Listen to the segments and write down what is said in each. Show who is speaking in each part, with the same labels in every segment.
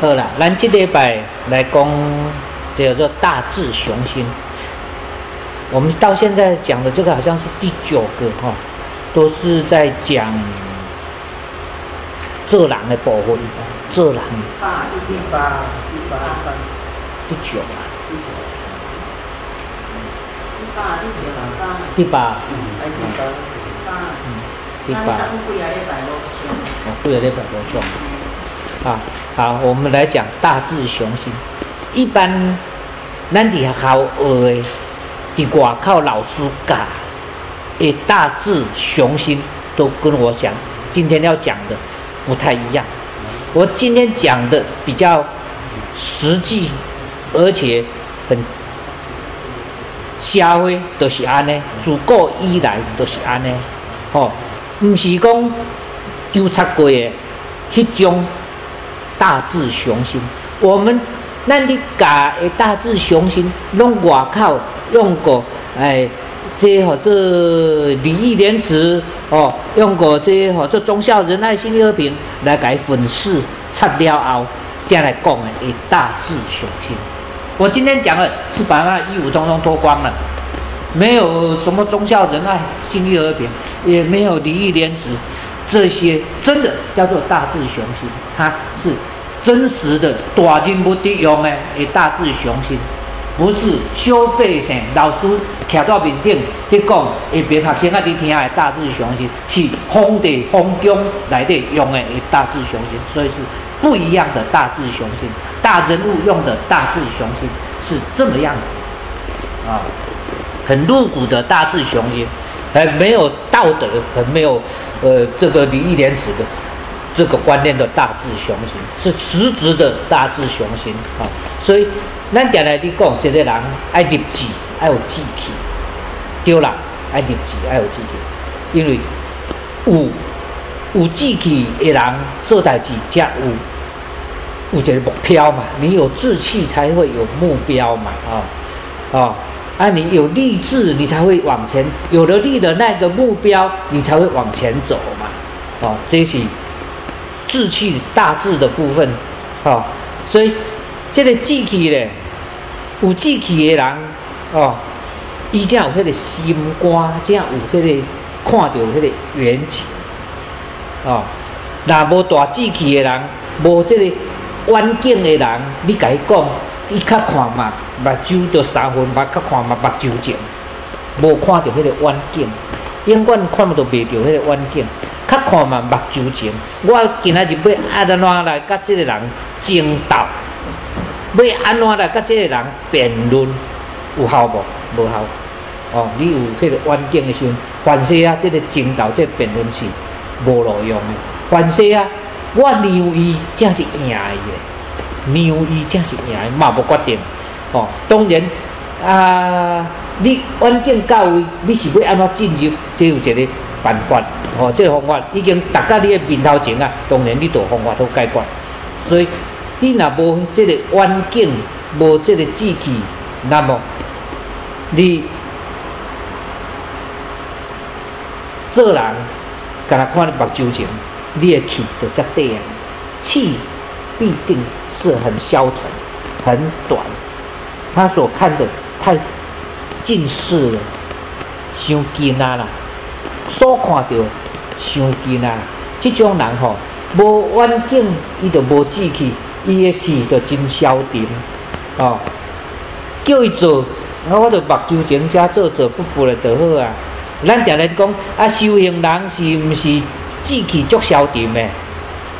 Speaker 1: 好了，咱这礼拜来讲叫做大智雄心。我们到现在讲的这个好像是第九个哈，都是在讲做人的部分，做人。
Speaker 2: 八第八第八八。
Speaker 1: 第九啊，
Speaker 2: 第九，
Speaker 3: 第八、第九、第八、
Speaker 1: 第八，
Speaker 2: 嗯，哎第八，
Speaker 3: 第八，
Speaker 1: 第八，
Speaker 3: 那你几个礼拜落上？
Speaker 1: 哦，不有那本多送。啊，好，我们来讲大智雄心。一般咱伫学校学的，伫外口老师教的大智雄心，都跟我讲今天要讲的不太一样。我今天讲的比较实际，而且很社会都是安尼，自古以来都是安尼，吼、毋是讲优测过的迄种大智雄心。我们咱咧教的大智雄心，拢外口用过，哎，这吼、这礼义廉耻哦，用过这吼、这忠孝仁爱信义和平来改粉饰擦了后，再来讲的诶大智雄心。我今天讲的是把那衣服通通脱光了。没有什么忠孝仁爱、信义和平，也没有礼义廉耻，这些真的叫做大智雄心，它是真实的大人物的用的的大智雄心，不是小百姓老师徛到面顶伫讲，会别学生啊伫听的大智雄心，是皇帝皇宫来底用的的大智雄心，所以是不一样的大智雄心，大人物用的大智雄心是这么样子啊。很露骨的大智雄心，很没有道德，很没有呃这个礼义廉耻的这个观念的大智雄心，是实质的大智雄心啊。所以咱常来伫讲，一个人爱立志，爱有志气，对啦，爱立志，爱有志气，因为有有志气的人做代志才有有一个目标嘛。你有志气才会有目标嘛，啊、啊。啊，你有励志，你才会往前；有了立的那个目标，你才会往前走嘛。哦，这是志气大志的部分。哦，所以这个志气咧，有志气的人，哦，伊才有迄个心肝，才有迄个看到迄个远景。哦，若无大志气的人，无这个远景的人，你甲伊讲。伊较看嘛，目睭着三分，目较看嘛，目睭前，无看到迄个远景，永远看不到袂着迄个远景。较看嘛，目睭前。我今仔日要安怎来甲即个人争斗？要安怎来甲即个人辩论？有效无？无效。哦，你有迄个远景的时阵，凡是啊，即个争斗、即个辩论是无路用的。凡是啊，我让伊才是赢伊的。让伊才是赢，嘛无决定。哦，当然啊，你远景到位，你是要安怎进入？这有一个办法。哦，这个方法已经达到你的面头前啊。当然，你就方法都解决。所以，你若无这个远景，无这个志气，那么你做人，敢若看你目睭前，你的气就遮短啊，气必定。是很消沉，很短，他所看的太近视了，伤近啊啦，所看到伤近啊，这种人吼，无远景，伊就无志气，伊的气就真消沉，哦，叫伊做，我着目睭前遮做做不不了就好啊。咱常来讲啊，修行人是毋是志气足消沉的？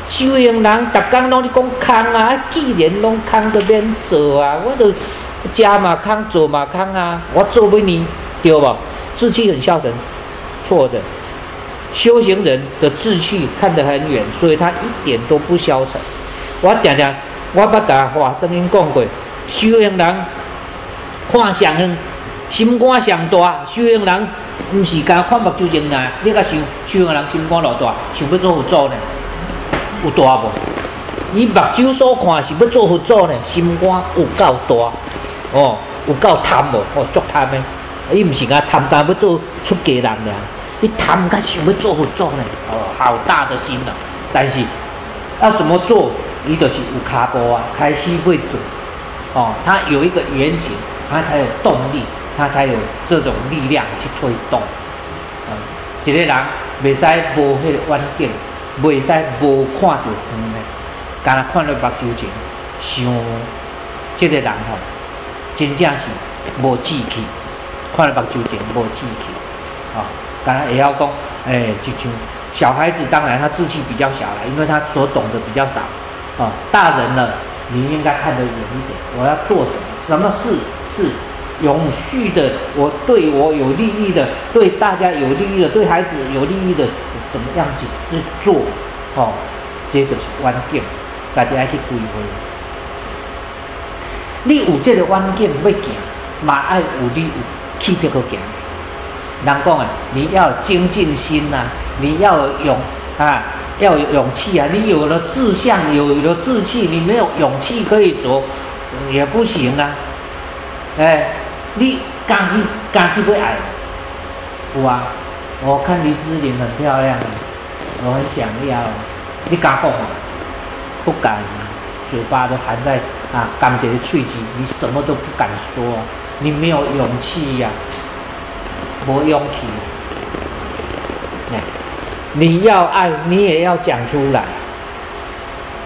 Speaker 1: 修行人逐工拢咧讲空啊，既然拢空就免做啊，我著食嘛空，做嘛空啊，我做不你对无？志气很消沉，错的。修行人的志气看得很远，所以他一点都不消沉。我常常我捌甲华声音讲过，修行人看上远，心肝上大。修行人毋是干看目睭前呐，你甲想，修行人心肝偌大，想要做佛祖呢？有大无？伊目睭所看是要做佛祖呢，心肝有够大哦，有够贪无？哦，足贪的。伊毋是讲贪贪要做出家人俩，伊贪甲想要做佛祖呢？哦，好大的心呐！但是要怎么做？伊就是有骹步啊，开始会做，哦，他有一个远景，他才有动力，他才有这种力量去推动。嗯，一个人袂使无迄个远景，袂使无看到远的，干那看到目睭前，想，这个人吼，真正是无志气，看到目睭前无志气，啊，干那会晓讲，诶，就像小孩子，当然他志气比较小了，因为他所懂得比较少。啊，大人了，你应该看得远一点。我要做什么？什么事是永续的？我对我有利益的，对大家有利益的，对孩子有利益的，怎么样子去做？哦，这就是关键，大家要去规划。你有这个关键要行，嘛爱有你有气魄去行。人讲啊，你要精进心呐，你要勇啊。要有勇气啊！你有了志向，有了志气，你没有勇气可以走，也不行啊！哎，你敢去敢去不矮？有啊！我看林志玲很漂亮，我很想要。你敢讲吗？不敢，嘴巴都含在啊干结的喙齿，你什么都不敢说，你没有勇气呀，没勇气。你要爱，你也要讲出来，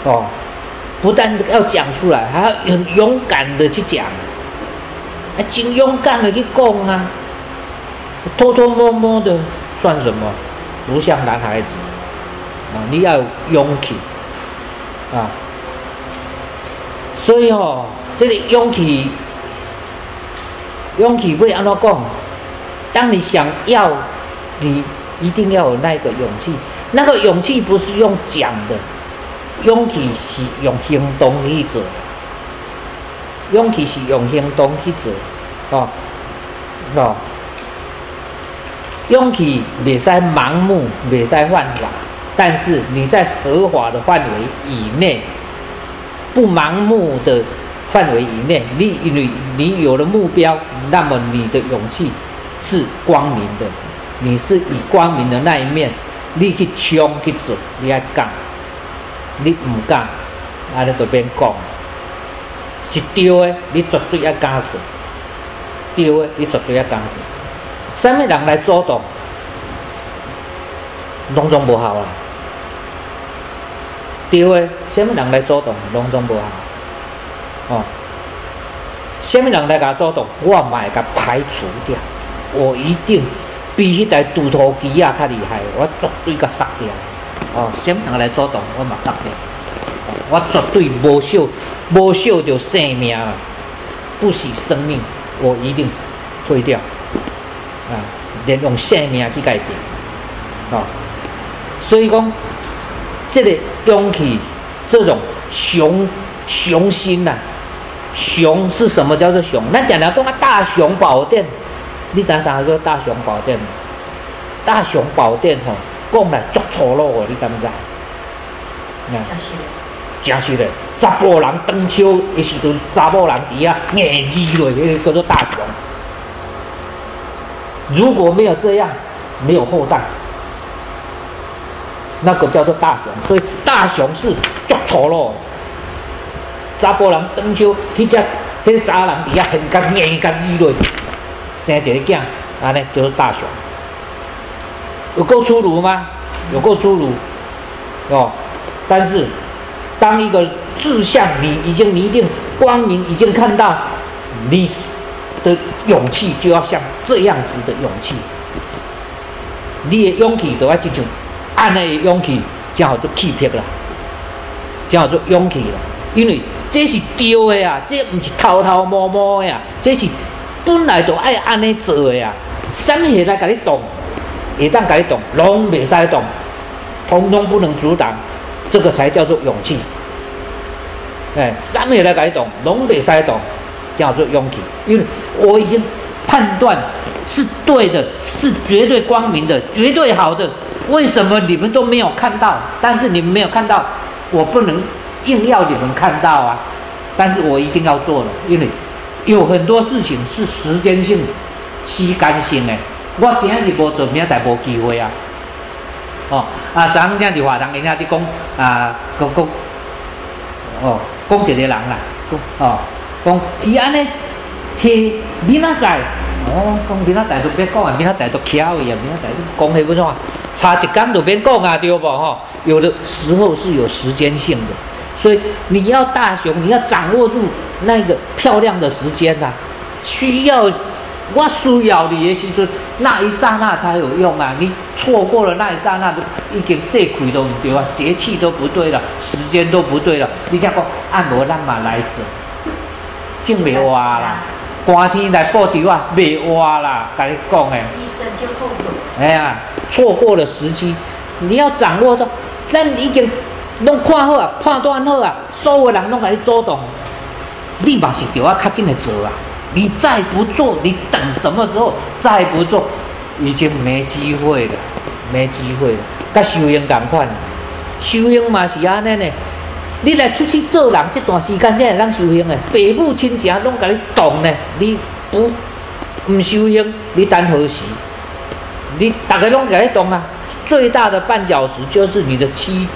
Speaker 1: 哦，不但要讲出来，还要很勇敢的去讲，啊，真勇敢的去讲啊，偷偷摸摸的算什么？不像男孩子。啊，你要有勇气。啊，所以哦，这个勇气，勇气会安怎讲？当你想要你。一定要有那个勇气，那个勇气不是用讲的，勇气是用行动去做，勇气是用行动去做，哦，哦，勇气别使盲目，别使犯法，但是你在合法的范围以内，不盲目的范围以内，你你你有了目标，那么你的勇气是光明的。你是以光明的那一面，你去冲去做，你爱讲，你唔讲，安尼就变讲，是对的，你绝对要敢做，对的，你绝对要敢做。什么人来阻挡，拢总无效啦。对的，什么人来阻挡，拢总无效。哦，什么人来甲主动，我嘛会甲排除掉，我一定。比迄台杜图机啊较厉害，我绝对甲杀掉。哦，什么人来主动，我嘛杀掉。我绝对无惜，无惜着生命，不惜生命，我一定退掉。啊，连用生命去改变。啊，所以讲，这个勇气，这种雄雄心呐，雄是什么叫做熊？咱讲了讲啊，大雄宝殿。你知啥叫大雄宝殿？大雄宝殿吼，讲来足粗鲁哦，你敢唔知？
Speaker 3: 真是嘞，
Speaker 1: 真实嘞！查甫人登秋的时阵，查某人底下硬字落，迄个叫做大雄。如果没有这样，没有后代，那个叫做大雄。所以大雄是足粗鲁。查甫人登秋，迄只迄个查人底下很干硬干字落。生一个囝，安尼叫做大雄，有够粗鲁吗？有够粗鲁，哦。但是，当一个志向你已经拟定，光明已经看到，你的勇气就要像这样子的勇气。你的勇气都要这种，安尼的勇气叫做气魄啦，叫做勇气啦。因为这是对的呀，这不是偷偷摸摸的呀，这是。本来就爱安尼做的呀，什么会来甲你动？会当甲你动，拢袂使动，通通不能阻挡，这个才叫做勇气。哎，什么会来甲你动，拢袂使动，叫做勇气。因为我已经判断是对的，是绝对光明的，绝对好的。为什么你们都没有看到？但是你们没有看到，我不能硬要你们看到啊！但是我一定要做了，因为。有很多事情是时间性、时间性的。我今日无做，明仔载无机会啊。哦，啊，昨昏这样子话，人人家伫讲啊，讲讲哦，讲一个人啦，讲哦，讲伊安尼摕明仔载，哦，讲明仔载都别讲啊，明仔载都巧伊啊，明仔载讲迄不错啊，差一工都别讲啊，对不吼？有的时候是有时间性的，所以你要大雄，你要掌握住那个漂亮的时间呐、需要。我需要你的时阵，那一刹那才有用啊！你错过了那一刹那，都已经这亏都唔对啊，节气都不对了，时间都不对了。你才讲按摩咱嘛来做，真袂活啦！寒天来报仇啊，袂活啦！甲你讲诶，
Speaker 3: 医生就后悔。
Speaker 1: 哎呀，错过了时机，你要掌握到，咱已经拢看好啊，判断好啊，所有人拢甲你主动，你嘛是着啊较紧来做啊！你再不做，你等什么时候？再不做，已经没机会了，没机会了。甲修行共款，修行嘛是安尼呢。你来出去做人，这段时间才会当修行的。父母亲情拢甲你动呢，你不毋修行，你等何时？你大家拢甲你动啊！最大的绊脚石就是你的妻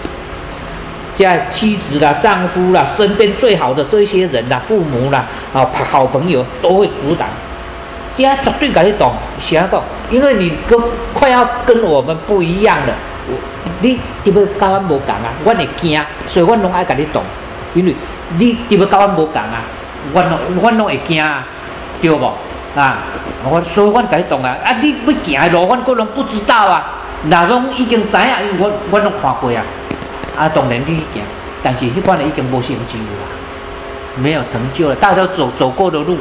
Speaker 1: 家妻子啦、丈夫啦、身边最好的这些人啦、父母啦、啊好朋友都会阻挡，家绝对甲你动，想讲，因为你跟快要跟我们不一样了，我你对要甲阮无共啊，阮会惊，所以阮拢爱甲你动，因为你对要甲阮无共啊，阮拢阮拢会惊啊，对无？啊，我所以阮甲你动啊，啊你要行的路，阮可能不知道啊，若拢已经知影，因为阮阮拢看过啊。啊，当然你去行，但是迄款的已经无成就了，没有成就了。大家走走过的路，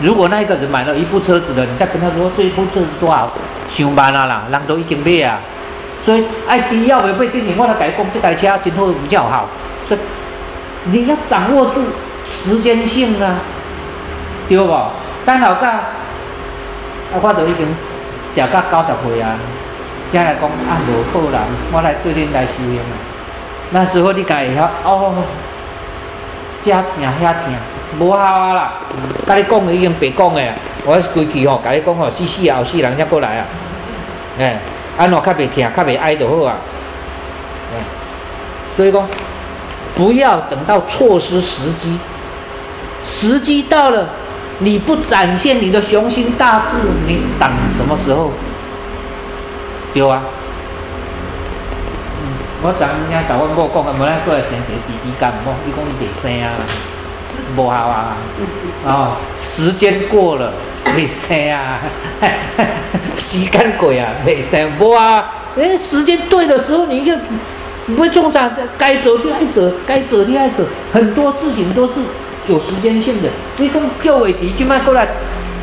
Speaker 1: 如果那一个人买了一部车子的，你再跟他说这一部车子多少，上万啊啦，人都已经买啊。所以爱迪要违背之前，我来改讲这台车今后比较好。所以你要掌握住时间性啊，对不？刚好甲啊，我都已经食到九十岁啊，现在来讲啊，无好啦，我来对恁来修行啊。那时候你家会晓哦，遮疼遐疼，无效啊啦！甲你讲的已经白讲的啊，我是规矩吼，甲你讲吼，死死后世人才过来啊，哎，安怎较袂疼，较袂哀就好啊。哎，所以讲，不要等到错失时机，时机到了，你不展现你的雄心大志，你等什么时候？有啊。我昨影甲阮某讲啊，无咱过来生一个弟弟干某，伊讲伊袂生啊，无效啊，哦，时间过了袂生啊，时间过啊袂生，无啊，诶，时间对的时候你就不会中奖，该走就爱走，该走就爱走，很多事情都是有时间性的。你讲叫话题，即摆过来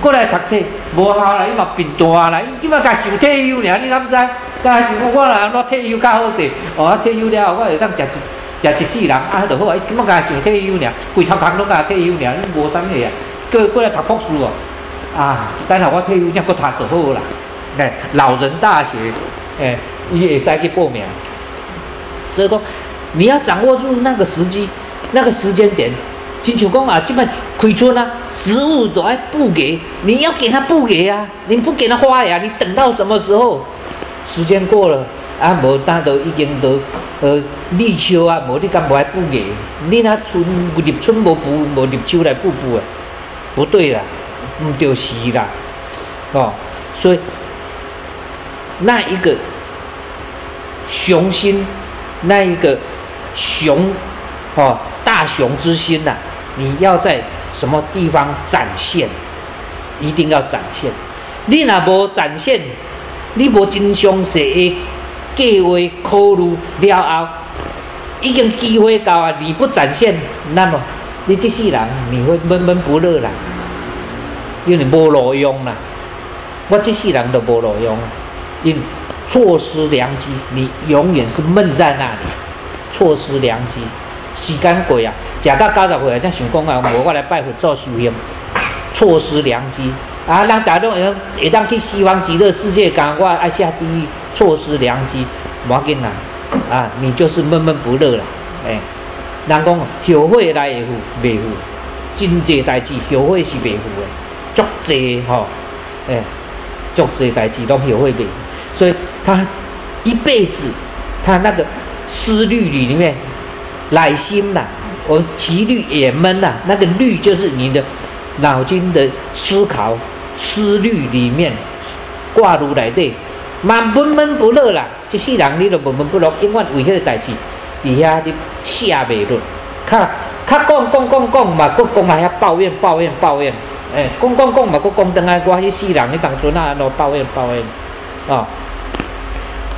Speaker 1: 过来读册，无效啦，伊嘛变大啦，伊即摆甲想退休尔，你敢知？甲想讲我若安怎退休较好势，哦，退休了我会当食一食一世人，啊，迄著好，伊即摆甲想退休尔，规头壳拢甲退休尔，你无啥物啊，过过来读博士哦，啊，等下我退休才搁读就好啦，哎，老人大学，哎，伊会使去报名，所以讲你要掌握住那个时机，那个时间点，亲像讲啊，即摆开春啊，植物都爱布给，你要给它不给啊，你不给它花呀，你等到什么时候？时间过了，啊，无大都已经都呃立秋啊，无你敢无爱补给？你那春入春无补，无立秋来补补啊？不对啦，唔对时啦，哦，所以那一个雄心，那一个雄哦大雄之心呐、你要在什么地方展现？一定要展现。你若无展现，你无真详细的计划考虑了后，已经机会到啊！你不展现，那么你这世人你会闷闷不乐啦，因为你无路用啦。我这世人都无路用，因错失良机，你永远是闷在那里，错失良机。时间过啊，食到九十岁才想讲啊，无我来拜佛做修行，错失良机。啊，人大众会当会当去西方极乐世界，讲我爱下地狱，错失良机，无要紧啦。啊，你就是闷闷不乐啦。诶、人讲后悔来会富，未富，真济代志后悔是未富的，足济吼，诶、足济代志拢后悔未富，所以他一辈子，他那个思虑里面，内心呐，我们其虑也闷呐、那个虑就是你的脑筋的思考思虑里面挂入来的，蛮闷闷不乐啦。一世人你都闷闷不乐，永远为迄个代志底下你写袂落，较较讲讲讲讲嘛，佫讲来遐抱怨抱怨抱怨，诶、讲讲讲嘛，佫讲等来我迄世人你当阵啊，安怎抱怨抱怨，哦，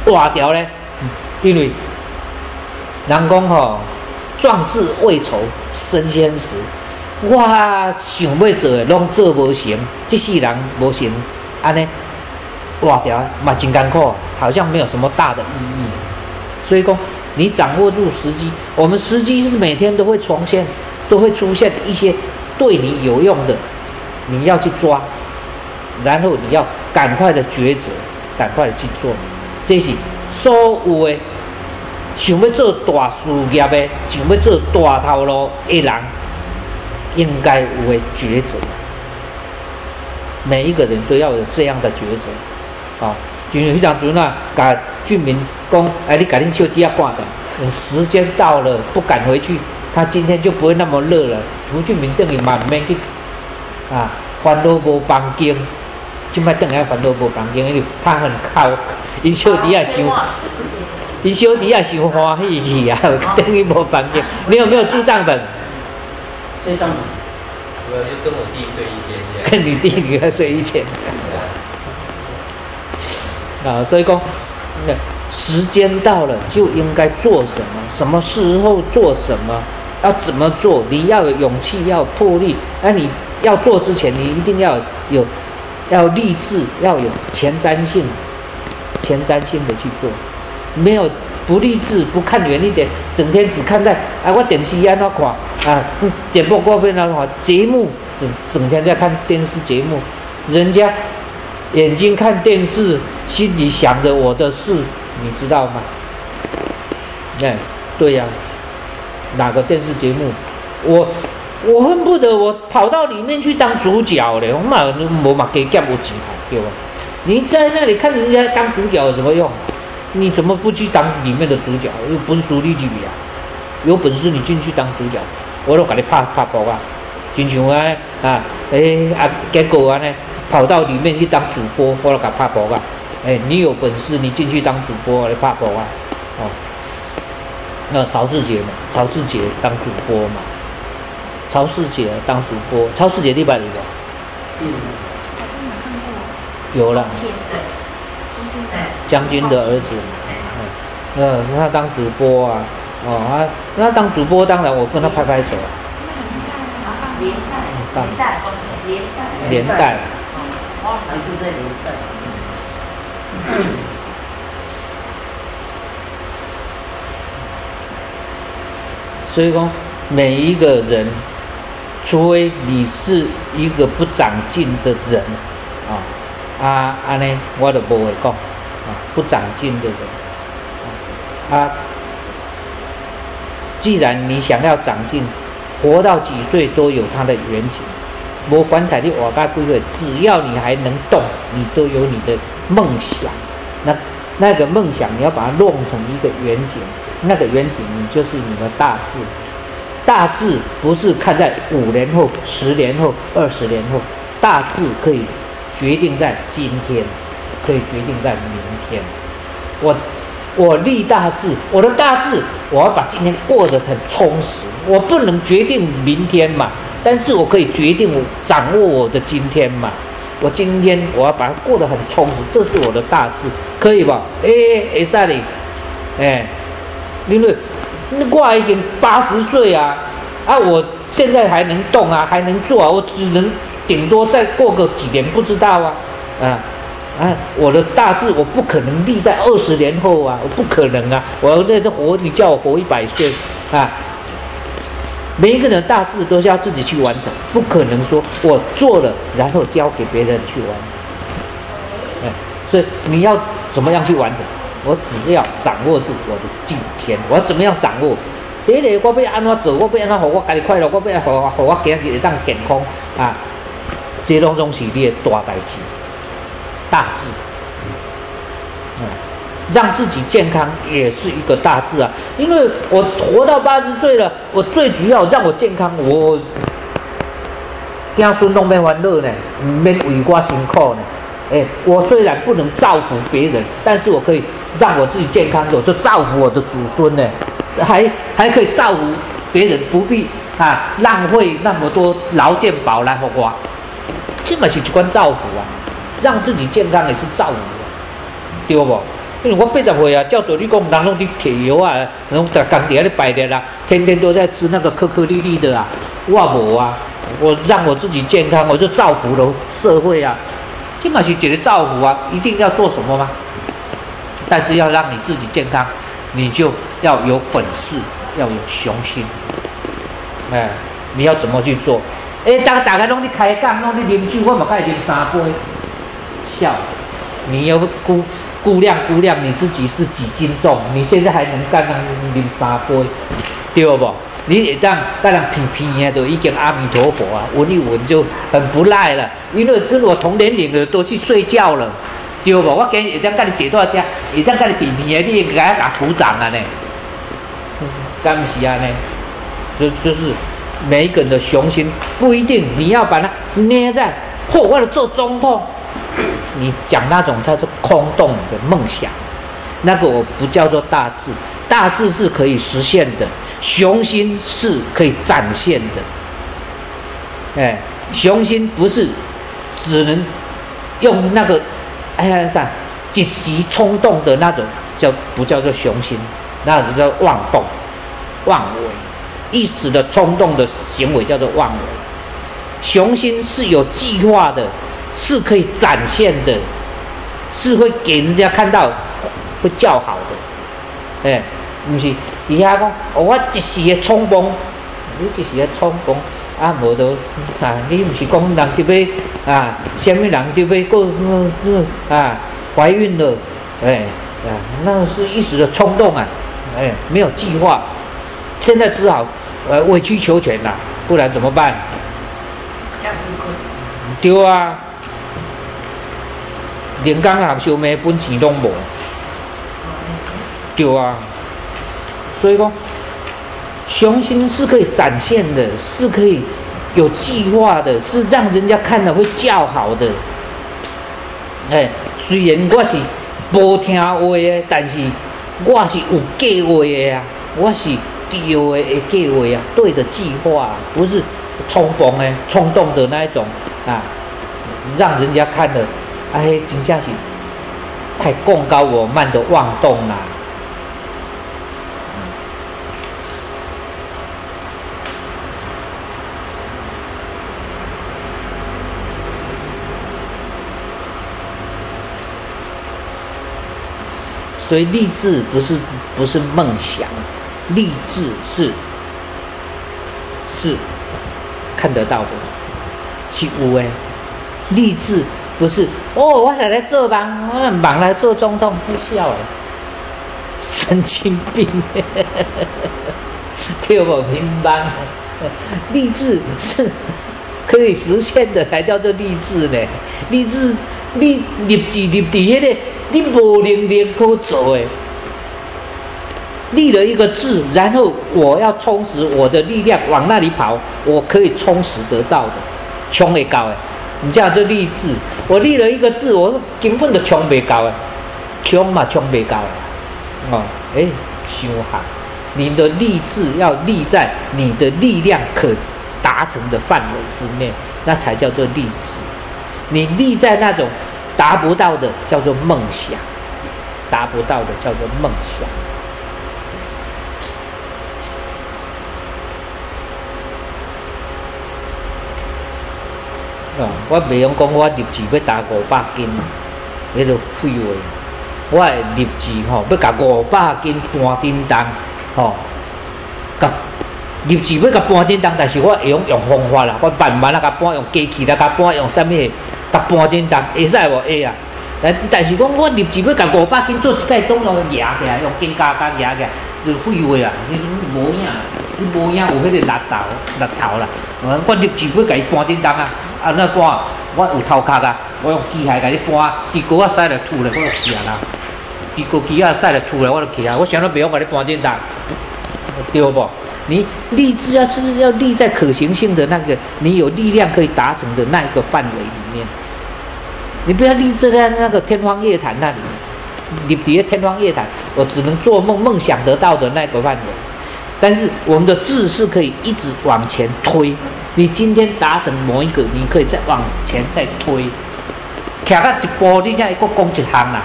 Speaker 1: 大条咧，因为人讲吼，壮志未酬身先死。我想要做的拢做无成，即世人无成，安尼哇条嘛真艰苦，好像没有什么大的意义。所以讲，你掌握住时机，我们时机是每天都会重现，都会出现一些对你有用的，你要去抓，然后你要赶快的抉择，赶快的去做，这是所有的想要做大事业的，想要做大头路的人。应该有的抉择，每一个人都要有这样的抉择，啊，就像迄张阵啊，甲俊明讲，哎，你赶紧手机要挂的，时间到了不赶回去，他今天就不会那么热了。胡俊明等于慢慢去，啊，烦恼无房间，就卖等下烦恼无房间，因为他很靠，伊手机啊想，伊小弟也想欢喜去啊，等于无房间。你有没有住账本？
Speaker 2: 这张
Speaker 4: 没有，就跟我弟睡一间。
Speaker 1: 跟你弟弟还睡一间啊，所以讲，那时间到了就应该做什么，什么时候做什么，要怎么做，你要有勇气，要有魄力。那你要做之前，你一定要有要立志，要有前瞻性，前瞻性的去做，没有。不励志，不看远一点，整天只看在啊，我电视安怎看啊，点播过边那看节目，整天在看电视节目，人家眼睛看电视，心里想着我的事，你知道吗？哎，对呀、哪个电视节目？我我恨不得我跑到里面去当主角嘞，我嘛我嘛给干有钱对吧？你在那里看人家当主角有什么用？你怎么不去当里面的主角？有本事你去比啊！有本事你进去当主角，我都给你拍拍波啊！就像啊啊，诶啊，结果啊呢，跑到里面去当主播，我都给拍波啊！诶，你有本事你进去当主播，我来拍波啊！哦，那曹世杰嘛，曹世杰当主播嘛，曹世杰当主播，曹世杰你捌里的？
Speaker 2: 第什么？
Speaker 3: 好像有看过。
Speaker 1: 有了，将军的儿子。嗯，那，他当主播啊，哦，他那当主播，当然我跟他拍拍手。啊，
Speaker 3: 连带，连带，连带，
Speaker 1: 连带，
Speaker 2: 还是在连带？
Speaker 1: 所以说每一个人，除非你是一个不长进的人，啊，啊，安尼我都不会讲，不长进的人，啊，既然你想要长进，活到几岁都有它的远景。我管台你活到几岁，只要你还能动，你都有你的梦想。那那个梦想，你要把它弄成一个远景，那个远景，你就是你的大志。大志不是看在五年后、十年后、二十年后，大志可以决定在今天，可以决定在明天。我我立大志，我的大志，我要把今天过得很充实。我不能决定明天嘛，但是我可以决定我掌握我的今天嘛。我今天我要把它过得很充实，这是我的大志，可以吧？哎，会使哩，哎，因为我已经八十岁啊，啊，我现在还能动啊，还能做啊，我只能顶多再过个几年，不知道啊，啊。啊，我的大志我不可能立在二十年后啊，我不可能啊！我要在这活，你叫我活一百岁啊！每一个人的大志都是要自己去完成，不可能说我做了然后交给别人去完成。哎，所以你要怎么样去完成？我只要掌握住我的今天，我要怎么样掌握？第一个，我要安怎做？我不要安怎让我家己快乐？我不要让我我今日会当健康啊！这拢总是你的大代志。大志，嗯，让自己健康也是一个大志啊。因为我活到八十岁了，我最主要让我健康，我家孙弄免烦恼呢，免为我辛苦呢。哎，我虽然不能造福别人，但是我可以让我自己健康，我就造福我的祖孙呢，还还可以造福别人，不必啊浪费那么多劳健保来花花，这嘛是一关造福啊，让自己健康也是造福，对不？因为我八十岁啊，叫做你讲，人拢伫铁油啊，拢在工地咧摆的啦，天天都在吃那个颗颗粒粒的啊，我无啊，我让我自己健康，我就造福了社会啊。起码去解决造福啊，一定要做什么吗？但是要让你自己健康，你就要有本事，要有雄心。哎，你要怎么去做？哎，大大家拢在开讲，拢在啉酒，我嘛该啉三杯。笑，你要估估量估量你自己是几斤重？你现在还能干那啉三杯，对不？你一旦跟人偏偏的都已经阿弥陀佛啊，闻一闻就很不赖了。因为跟我同年龄的都去睡觉了，对不？我跟一旦跟你坐到家，一旦跟你偏偏的，你应该打鼓掌啊呢。干不是啊呢？就就是每一个人的雄心不一定你要把它捏在，或为了做总统，你讲那种叫做空洞的梦想，那个我不叫做大志，大志是可以实现的。雄心是可以展现的，哎，雄心不是只能用那个哎呀啥一时冲动的那种叫不叫做雄心，那种叫妄动、妄为，一时的冲动的行为叫做妄为。雄心是有计划的，是可以展现的，是会给人家看到，会叫好的，哎。毋是，底下讲，我一时的冲动，你一时的冲动，啊，无得啊，你毋是讲人伫要啊，什么人伫要过嗯嗯啊，怀孕了，哎啊，那是一时的冲动啊，哎，没有计划，现在只好呃委曲求全啦，不然怎么办？对啊，连工合收咩本钱拢无，对啊。所以说，雄心是可以展现的，是可以有计划的，是让人家看了会叫好的。哎，虽然我是无听话的，但是我是有计划的啊，我是对的计划啊，对的计划，不是冲动的、冲动的那一种啊，让人家看了，哎，真正是太功高我慢的妄动了。所以励志不是不是梦想，励志是是看得到的，是有诶。励志不是哦，我来来做吧，我忙来做总统，不笑诶，神经病，跳不平班。励志是可以实现的，才叫做励志呢。励志，你立志立地迄个。你无能力可做诶，立了一个志，然后我要充实我的力量往那里跑，我可以充实得到的，冲会高诶，你这样就励志。我立了一个志，我根本就冲不高啊，冲嘛冲不高哦，哎，修好，你的励志要立在你的力量可达成的范围之内，那才叫做励志。你立在那种。达不到的叫做梦想，达不到的叫做梦想。我袂用讲我立志要达五百斤，迄个废话。我立志吼要甲五百斤搬叮当，吼，甲立志要甲搬叮当，但是我会用用方法啦，我慢慢啊甲搬，用机器来甲搬，用啥物？甲半叮当会使无会啊？但但是讲我立志要甲五百斤做一个钟头压起来，用肩胛甲压起来，就废话啊！你无影，你无影有迄个力头力头啦。我立志要甲伊搬叮当啊！啊那搬，我有头壳啊！我用机械甲你搬，结果我使来吐了，我就死啦！伫过去啊，晒了吐了，我就起啊，我想到不用把你搬进来，对不？你立志要是要立在可行性的那个，你有力量可以达成的那一个范围里面，你不要立志在那个天方夜谭那里，你底下天方夜谭，我只能做梦梦想得到的那个范围。但是我们的志是可以一直往前推，你今天达成某一个，你可以再往前再推，徛到一步，你才会讲一项啦。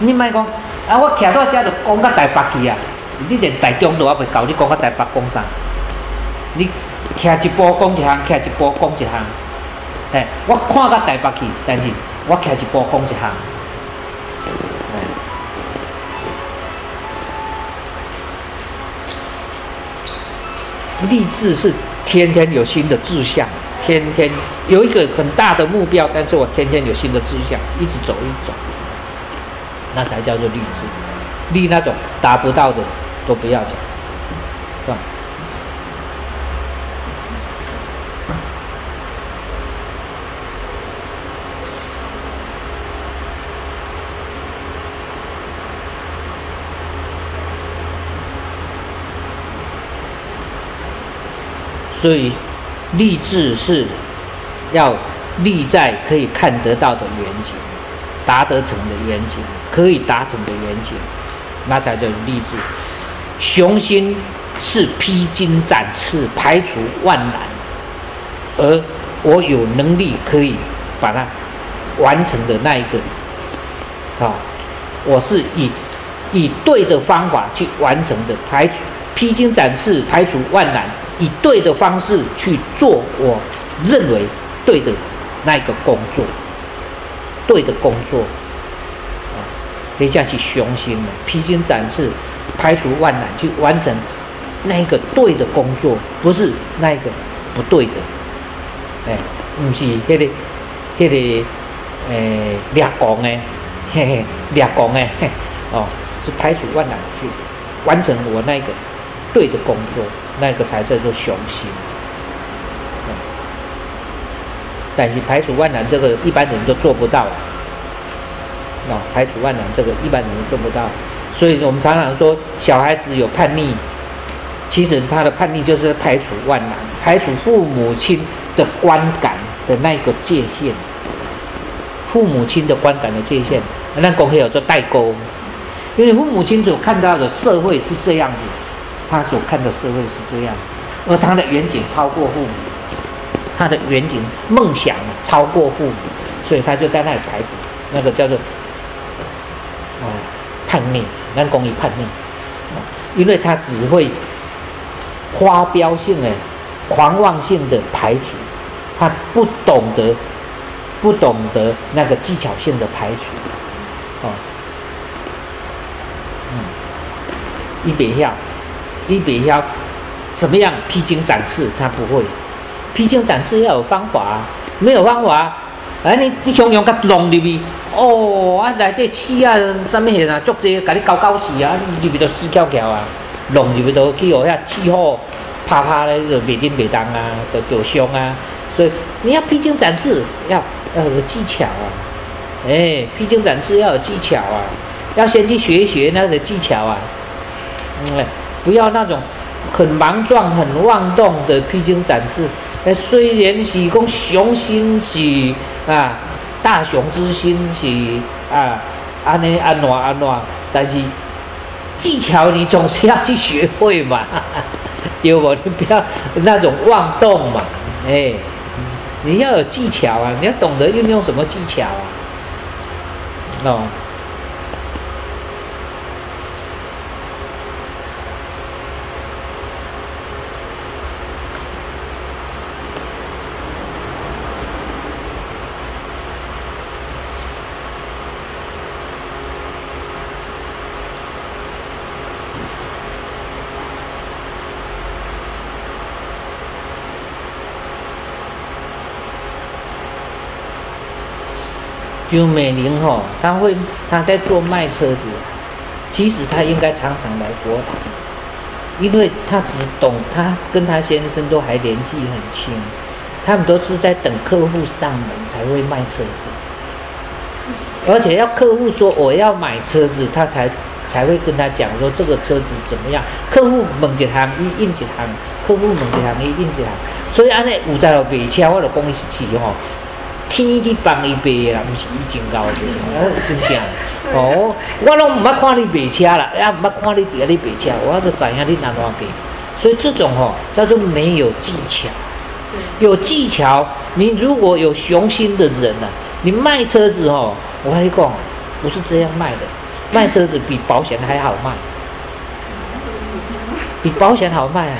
Speaker 1: 你莫讲啊，我徛到遮就讲到台北去啊。你连台中都还袂够，你讲到台北讲啥？你徛一步讲一项，徛一步讲一项。哎，我看到台北去，但是我徛一步讲一项。励志是天天有新的志向，天天有一个很大的目标，但是我天天有新的志向，一直走，一走，那才叫做励志。立那种达不到的。都不要讲，是吧？所以，立志是要立在可以看得到的远景，达得成的远景，可以达成的远景，那才叫立志。雄心是披荆斩棘、排除万难，而我有能力可以把它完成的那一个，啊，我是以以对的方法去完成的，排除披荆斩棘、排除万难，以对的方式去做我认为对的那一个工作，对的工作，啊，这叫是雄心，披荆斩棘。排除万难去完成那一个对的工作，不是那一个不对的，哎，不是迄个迄个诶掠工诶，嘿嘿掠光诶，哦，是排除万难去完成我那个对的工作，那个才叫做雄心。嗯但是排除万难这个一般人都做不到，哦，排除万难这个一般人都做不到。所以我们常常说，小孩子有叛逆，其实他的叛逆就是排除万难，排除父母亲的观感的那个界限，父母亲的观感的界限，那公可以有做代沟，因为父母亲所看到的社会是这样子，他所看的社会是这样子，而他的远景超过父母，他的远景梦想超过父母，所以他就在那里排除，那个叫做，哦，叛逆。咱公益叛逆，因为他只会花标性的、狂妄性的排除，他不懂得、不懂得那个技巧性的排除，哦，嗯，一别要，一别要怎么样披荆斩棘？他不会，披荆斩棘要有方法，没有方法。哎，你你雄雄甲弄入去，哦，啊内底刺啊，啥物事啊，足济，甲你搞搞死啊，入去都死翘翘啊，弄入去都去互遐气候啪啪咧，就袂叮袂当啊，都受伤啊。所以你要披荆斩棘，要要有技巧啊。哎，披荆斩棘要有技巧啊，要先去学一学那些技巧啊。嗯，不要那种很莽撞、很妄动的披荆斩棘。诶，虽然是讲雄心是啊，大雄之心是啊，安尼安怎安怎，但是技巧你总是要去学会嘛，对不？你不要那种妄动嘛，哎，你要有技巧啊，你要懂得运用什么技巧啊，哦。就美玲哈，他会他在做卖车子，其实他应该常常来佛堂，因为他只懂他跟他先生都还年纪很轻，他们都是在等客户上门才会卖车子。而且要客户说我要买车子，他才才会跟他讲说这个车子怎么样。客户问一行，伊应一行；客户问一行，伊应一行。所以安尼有在了卖车，我就讲是吼，天去帮伊卖啦，毋是伊真高的，啊，真正。哦，我拢毋捌看你卖车啦，也毋捌看你伫遐咧卖车，我都知影你哪怎卖。所以这种吼叫做没有技巧。有技巧，你如果有雄心的人呢，你卖车子哦，我跟你讲，不是这样卖的，卖车子比保险还好卖，比保险好卖啊！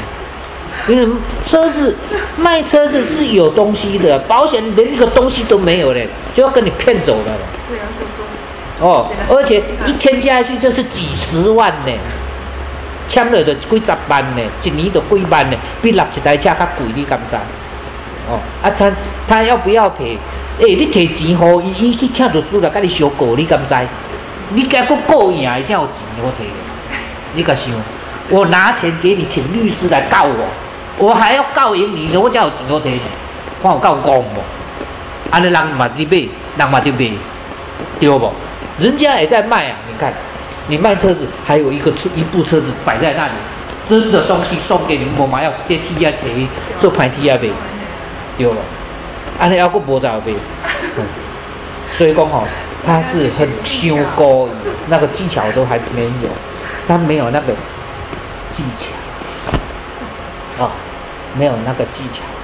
Speaker 1: 因为车子卖车子是有东西的，保险连一个东西都没有嘞，就要跟你骗走了。
Speaker 3: 对啊，是说。
Speaker 1: 哦，而且一签下去就是几十万呢，签了就几十万呢，一年就几万呢，比立一台车较贵，你敢知？哦，啊，他他要不要赔？哎，你提钱互伊，伊去请律师来甲你相告，你敢知？你甲个告赢，才有钱我提的。你敢想？我拿钱给你，请律师来告我，我还要告赢你，我才有钱我提的。看有够戆无？安尼人嘛伫买，人嘛就买，对不？人家也在卖啊！你看，你卖车子，还有一个车一部车子摆在那里，真的东西送给你，我嘛要贴 T 啊贴，做牌 T 啊呗。丢了，安尼要个无在后边，所以讲吼，他是很修高，那个技巧都还没有，他没有那个技巧，啊，没有那个技巧。